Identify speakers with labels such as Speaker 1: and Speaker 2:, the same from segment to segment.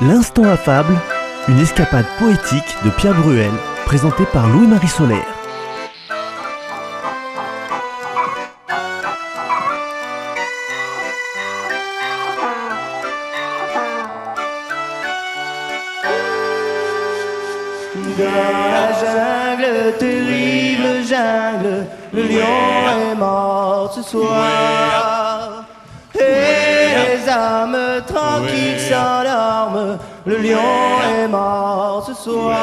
Speaker 1: L'instant affable, une escapade poétique de Pierre Bruel, présentée par Louis-Marie Solaire.
Speaker 2: La jungle, terrible jungle, le lion est mort ce soir. Les âmes tranquilles s'endorment, le lion est mort ce soir.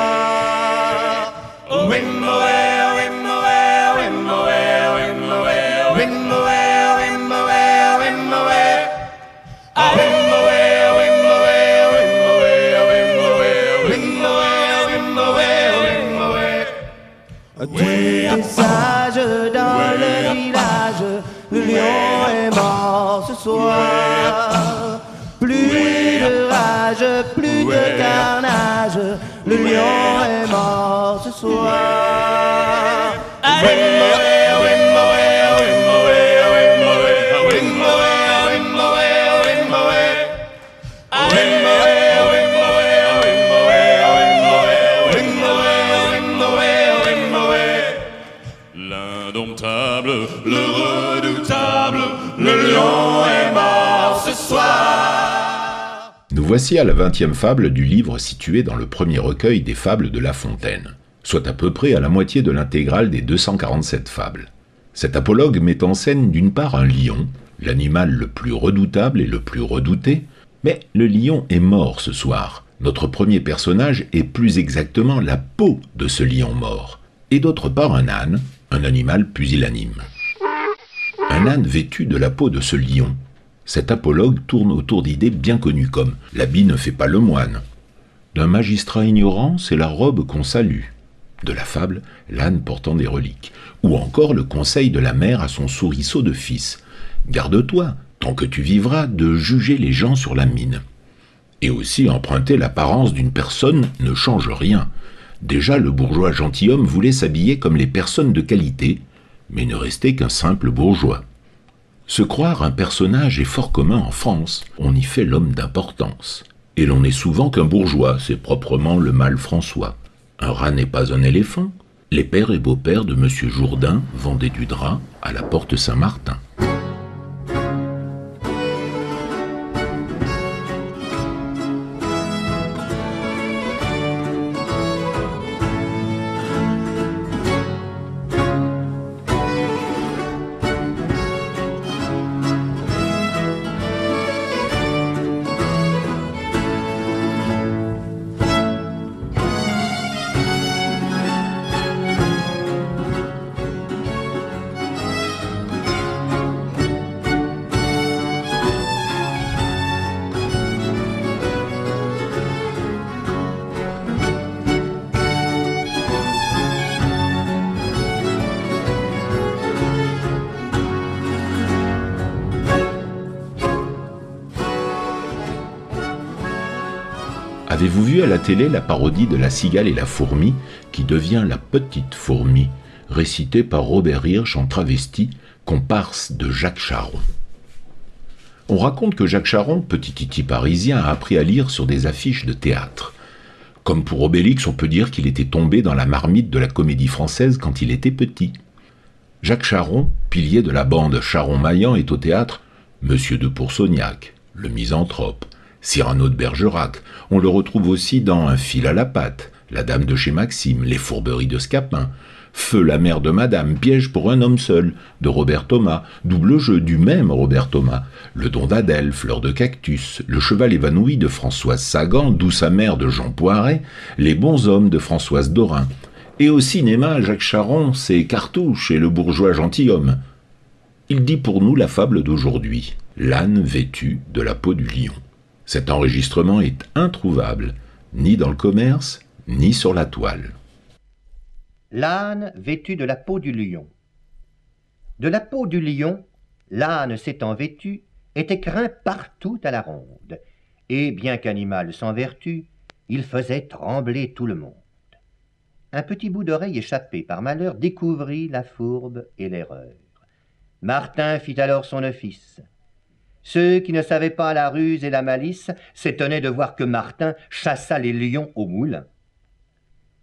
Speaker 2: Tous les sages dans le village,
Speaker 3: le lion est mort ce soir.
Speaker 4: Nous voici à la vingtième fable du livre situé dans le premier recueil des fables de La Fontaine, soit à peu près à la moitié de l'intégrale des 247 fables. Cet apologue met en scène d'une part un lion, l'animal le plus redoutable et le plus redouté, mais le lion est mort ce soir. Notre premier personnage est plus exactement la peau de ce lion mort, et d'autre part un âne, un animal pusillanime. Un âne vêtu de la peau de ce lion. Cet apologue tourne autour d'idées bien connues comme l'habit ne fait pas le moine. D'un magistrat ignorant, c'est la robe qu'on salue. De la fable, l'âne portant des reliques. Ou encore le conseil de la mère à son souriceau de fils. Garde-toi, tant que tu vivras, de juger les gens sur la mine. Et aussi emprunter l'apparence d'une personne ne change rien. Déjà, le bourgeois gentilhomme voulait s'habiller comme les personnes de qualité, mais ne restait qu'un simple bourgeois. Se croire un personnage est fort commun en France, on y fait l'homme d'importance. Et l'on n'est souvent qu'un bourgeois, c'est proprement le mal François. Un rat n'est pas un éléphant. Les pères et beaux-pères de Monsieur Jourdain vendaient du drap à la porte Saint-Martin. Avez-vous vu à la télé la parodie de La cigale et la fourmi qui devient La petite fourmi, récitée par Robert Hirsch en travesti, comparse de Jacques Charon On raconte que Jacques Charon, petit titi parisien, a appris à lire sur des affiches de théâtre. Comme pour Obélix, on peut dire qu'il était tombé dans la marmite de la comédie française quand il était petit. Jacques Charon, pilier de la bande Charon-Maillan, est au théâtre Monsieur de Poursognac, le misanthrope, Cyrano de Bergerac. On le retrouve aussi dans Un fil à la patte, La dame de chez Maxime, Les fourberies de Scapin, Feu la mère de Madame, Piège pour un homme seul, de Robert Thomas, Double jeu du même Robert Thomas, Le don d'Adèle, Fleur de cactus, Le cheval évanoui de Françoise Sagan, Douce amère de Jean Poiret, Les bons hommes de Françoise Dorin. Et au cinéma, Jacques Charon, c'est Cartouche et le bourgeois gentilhomme. Il dit pour nous la fable d'aujourd'hui, l'âne vêtu de la peau du lion. Cet enregistrement est introuvable, ni dans le commerce, ni sur la toile.
Speaker 5: L'âne vêtu de la peau du lion. De la peau du lion, l'âne s'étant vêtu, était craint partout à la ronde, et bien qu'animal sans vertu, il faisait trembler tout le monde. Un petit bout d'oreille échappé par malheur découvrit la fourbe et l'erreur. Martin fit alors son office. Ceux qui ne savaient pas la ruse et la malice s'étonnaient de voir que Martin chassa les lions au moulin.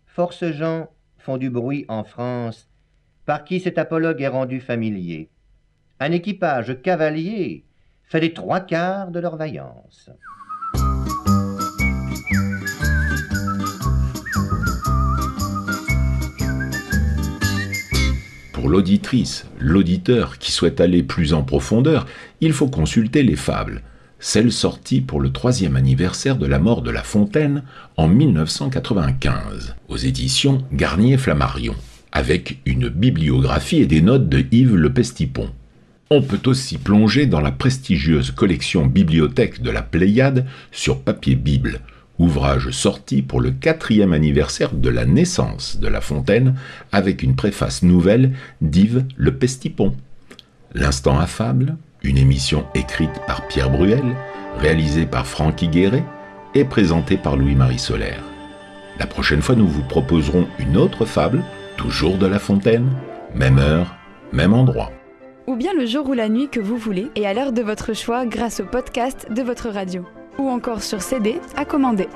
Speaker 5: Force gens font du bruit en France, par qui cet apologue est rendu familier. Un équipage cavalier fait les trois quarts de leur vaillance.
Speaker 4: Pour l'auditrice, l'auditeur qui souhaite aller plus en profondeur, il faut consulter les fables, celles sorties pour le troisième anniversaire de la mort de La Fontaine en 1995, aux éditions Garnier-Flammarion, avec une bibliographie et des notes de Yves Le Pestipon. On peut aussi plonger dans la prestigieuse collection Bibliothèque de la Pléiade sur papier Bible, ouvrage sorti pour le quatrième anniversaire de la naissance de La Fontaine, avec une préface nouvelle d'Yves Le Pestipon. L'instant affable, une émission écrite par Pierre Bruel, réalisée par Franck Higueret et présentée par Louis-Marie Solaire. La prochaine fois, nous vous proposerons une autre fable, toujours de La Fontaine, même heure, même endroit.
Speaker 6: Ou bien le jour ou la nuit que vous voulez et à l'heure de votre choix grâce au podcast de votre radio ou encore sur CD à commander.